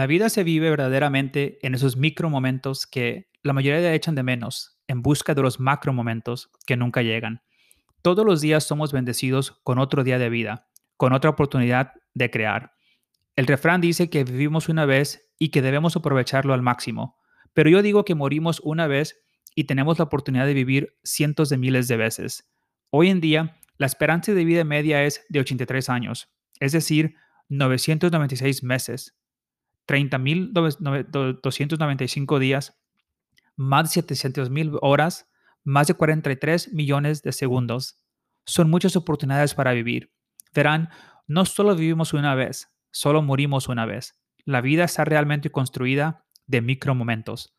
La vida se vive verdaderamente en esos micro momentos que la mayoría echan de menos, en busca de los macro momentos que nunca llegan. Todos los días somos bendecidos con otro día de vida, con otra oportunidad de crear. El refrán dice que vivimos una vez y que debemos aprovecharlo al máximo, pero yo digo que morimos una vez y tenemos la oportunidad de vivir cientos de miles de veces. Hoy en día, la esperanza de vida media es de 83 años, es decir, 996 meses. 30.295 días, más de 700.000 horas, más de 43 millones de segundos. Son muchas oportunidades para vivir. Verán, no solo vivimos una vez, solo morimos una vez. La vida está realmente construida de micromomentos.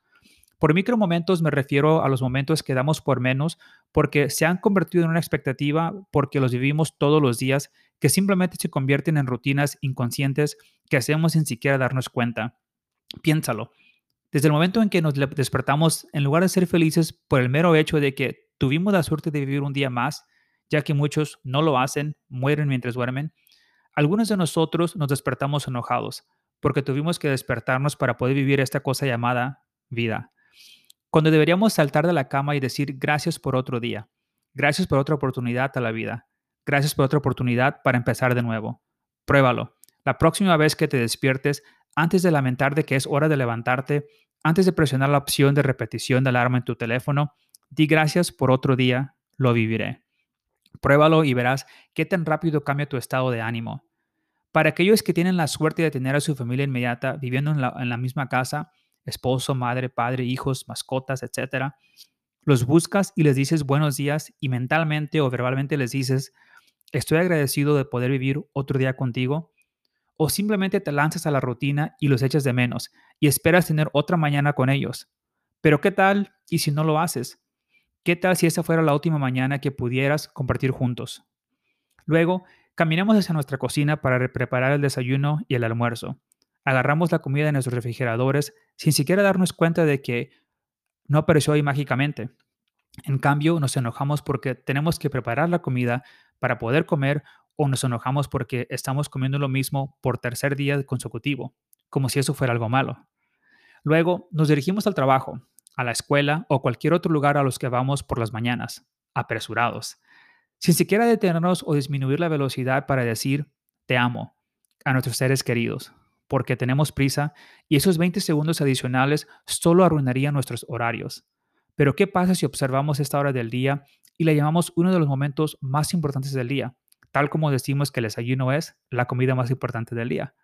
Por micromomentos me refiero a los momentos que damos por menos porque se han convertido en una expectativa porque los vivimos todos los días que simplemente se convierten en rutinas inconscientes que hacemos sin siquiera darnos cuenta. Piénsalo. Desde el momento en que nos despertamos, en lugar de ser felices por el mero hecho de que tuvimos la suerte de vivir un día más, ya que muchos no lo hacen, mueren mientras duermen, algunos de nosotros nos despertamos enojados porque tuvimos que despertarnos para poder vivir esta cosa llamada vida. Cuando deberíamos saltar de la cama y decir gracias por otro día, gracias por otra oportunidad a la vida, Gracias por otra oportunidad para empezar de nuevo. Pruébalo. La próxima vez que te despiertes, antes de lamentar de que es hora de levantarte, antes de presionar la opción de repetición de alarma en tu teléfono, di gracias por otro día, lo viviré. Pruébalo y verás qué tan rápido cambia tu estado de ánimo. Para aquellos que tienen la suerte de tener a su familia inmediata viviendo en la, en la misma casa, esposo, madre, padre, hijos, mascotas, etc., los buscas y les dices buenos días y mentalmente o verbalmente les dices estoy agradecido de poder vivir otro día contigo, o simplemente te lanzas a la rutina y los echas de menos y esperas tener otra mañana con ellos. Pero ¿qué tal y si no lo haces? ¿Qué tal si esa fuera la última mañana que pudieras compartir juntos? Luego, caminamos hacia nuestra cocina para preparar el desayuno y el almuerzo. Agarramos la comida de nuestros refrigeradores sin siquiera darnos cuenta de que no apareció ahí mágicamente. En cambio, nos enojamos porque tenemos que preparar la comida para poder comer o nos enojamos porque estamos comiendo lo mismo por tercer día consecutivo, como si eso fuera algo malo. Luego nos dirigimos al trabajo, a la escuela o cualquier otro lugar a los que vamos por las mañanas, apresurados, sin siquiera detenernos o disminuir la velocidad para decir te amo a nuestros seres queridos, porque tenemos prisa y esos 20 segundos adicionales solo arruinarían nuestros horarios. Pero ¿qué pasa si observamos esta hora del día y la llamamos uno de los momentos más importantes del día, tal como decimos que el desayuno es la comida más importante del día?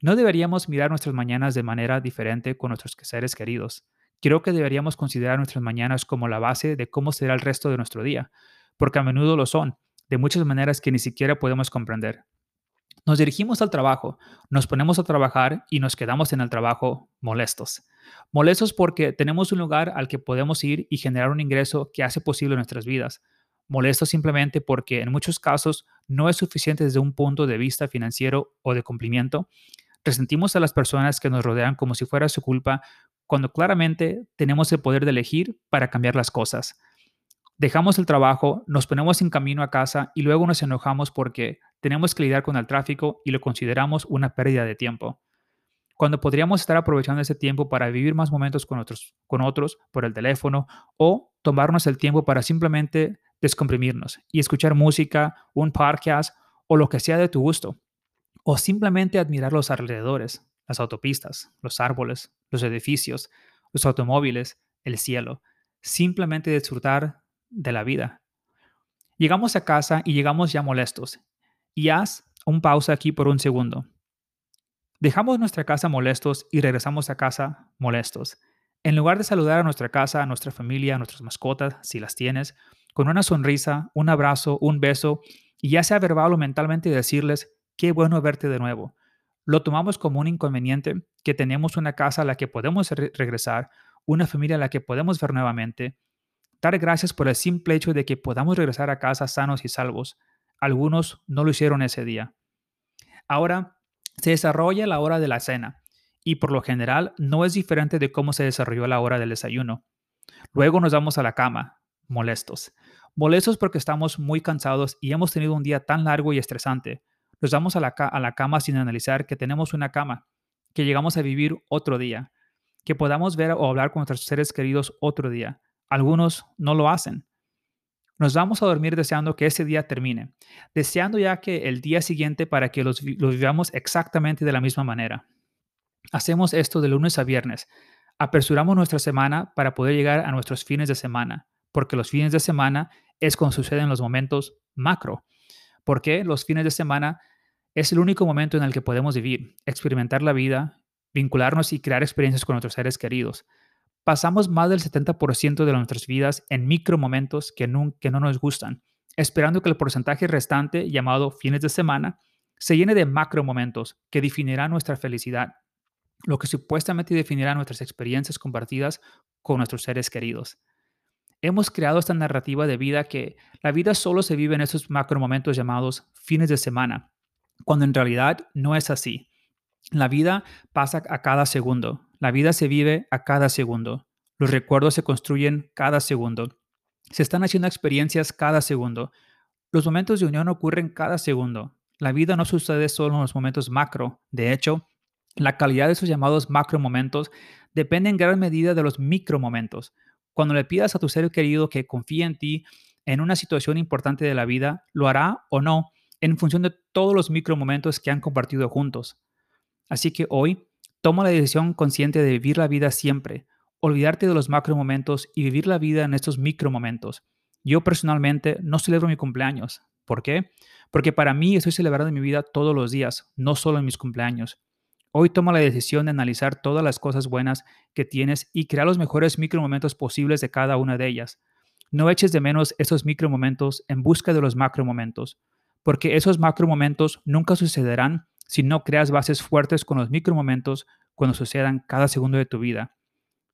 No deberíamos mirar nuestras mañanas de manera diferente con nuestros seres queridos. Creo que deberíamos considerar nuestras mañanas como la base de cómo será el resto de nuestro día, porque a menudo lo son, de muchas maneras que ni siquiera podemos comprender. Nos dirigimos al trabajo, nos ponemos a trabajar y nos quedamos en el trabajo molestos. Molestos porque tenemos un lugar al que podemos ir y generar un ingreso que hace posible nuestras vidas. Molestos simplemente porque en muchos casos no es suficiente desde un punto de vista financiero o de cumplimiento. Resentimos a las personas que nos rodean como si fuera su culpa cuando claramente tenemos el poder de elegir para cambiar las cosas. Dejamos el trabajo, nos ponemos en camino a casa y luego nos enojamos porque tenemos que lidiar con el tráfico y lo consideramos una pérdida de tiempo. Cuando podríamos estar aprovechando ese tiempo para vivir más momentos con otros, con otros por el teléfono o tomarnos el tiempo para simplemente descomprimirnos y escuchar música, un podcast o lo que sea de tu gusto. O simplemente admirar los alrededores, las autopistas, los árboles, los edificios, los automóviles, el cielo. Simplemente disfrutar de la vida. Llegamos a casa y llegamos ya molestos. Y haz un pausa aquí por un segundo. Dejamos nuestra casa molestos y regresamos a casa molestos. En lugar de saludar a nuestra casa, a nuestra familia, a nuestras mascotas, si las tienes, con una sonrisa, un abrazo, un beso, y ya sea verbal o mentalmente decirles, qué bueno verte de nuevo. Lo tomamos como un inconveniente que tenemos una casa a la que podemos regresar, una familia a la que podemos ver nuevamente. Dar gracias por el simple hecho de que podamos regresar a casa sanos y salvos. Algunos no lo hicieron ese día. Ahora se desarrolla la hora de la cena y por lo general no es diferente de cómo se desarrolló la hora del desayuno. Luego nos vamos a la cama, molestos. Molestos porque estamos muy cansados y hemos tenido un día tan largo y estresante. Nos vamos a la, a la cama sin analizar que tenemos una cama, que llegamos a vivir otro día, que podamos ver o hablar con nuestros seres queridos otro día. Algunos no lo hacen. Nos vamos a dormir deseando que ese día termine, deseando ya que el día siguiente para que los, los vivamos exactamente de la misma manera. Hacemos esto de lunes a viernes. Apresuramos nuestra semana para poder llegar a nuestros fines de semana, porque los fines de semana es cuando suceden los momentos macro. Porque los fines de semana es el único momento en el que podemos vivir, experimentar la vida, vincularnos y crear experiencias con nuestros seres queridos. Pasamos más del 70% de nuestras vidas en micro momentos que no, que no nos gustan, esperando que el porcentaje restante, llamado fines de semana, se llene de macro momentos que definirán nuestra felicidad, lo que supuestamente definirá nuestras experiencias compartidas con nuestros seres queridos. Hemos creado esta narrativa de vida que la vida solo se vive en esos macro momentos llamados fines de semana, cuando en realidad no es así. La vida pasa a cada segundo, la vida se vive a cada segundo, los recuerdos se construyen cada segundo, se están haciendo experiencias cada segundo, los momentos de unión ocurren cada segundo. La vida no sucede solo en los momentos macro, de hecho, la calidad de esos llamados macro momentos depende en gran medida de los micro momentos. Cuando le pidas a tu ser querido que confíe en ti en una situación importante de la vida, lo hará o no en función de todos los micro momentos que han compartido juntos. Así que hoy, toma la decisión consciente de vivir la vida siempre, olvidarte de los macro momentos y vivir la vida en estos micro momentos. Yo personalmente no celebro mi cumpleaños. ¿Por qué? Porque para mí estoy celebrando mi vida todos los días, no solo en mis cumpleaños. Hoy toma la decisión de analizar todas las cosas buenas que tienes y crear los mejores micromomentos posibles de cada una de ellas. No eches de menos esos micromomentos en busca de los macromomentos, porque esos macromomentos nunca sucederán si no creas bases fuertes con los micromomentos cuando sucedan cada segundo de tu vida.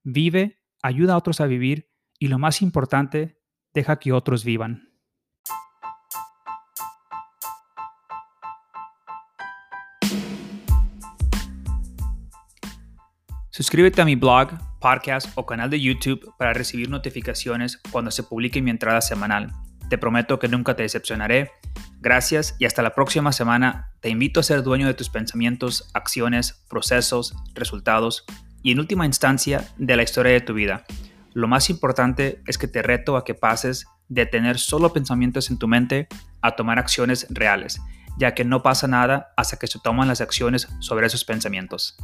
Vive, ayuda a otros a vivir y lo más importante, deja que otros vivan. Suscríbete a mi blog, podcast o canal de YouTube para recibir notificaciones cuando se publique mi entrada semanal. Te prometo que nunca te decepcionaré. Gracias y hasta la próxima semana. Te invito a ser dueño de tus pensamientos, acciones, procesos, resultados y en última instancia de la historia de tu vida. Lo más importante es que te reto a que pases de tener solo pensamientos en tu mente a tomar acciones reales, ya que no pasa nada hasta que se toman las acciones sobre esos pensamientos.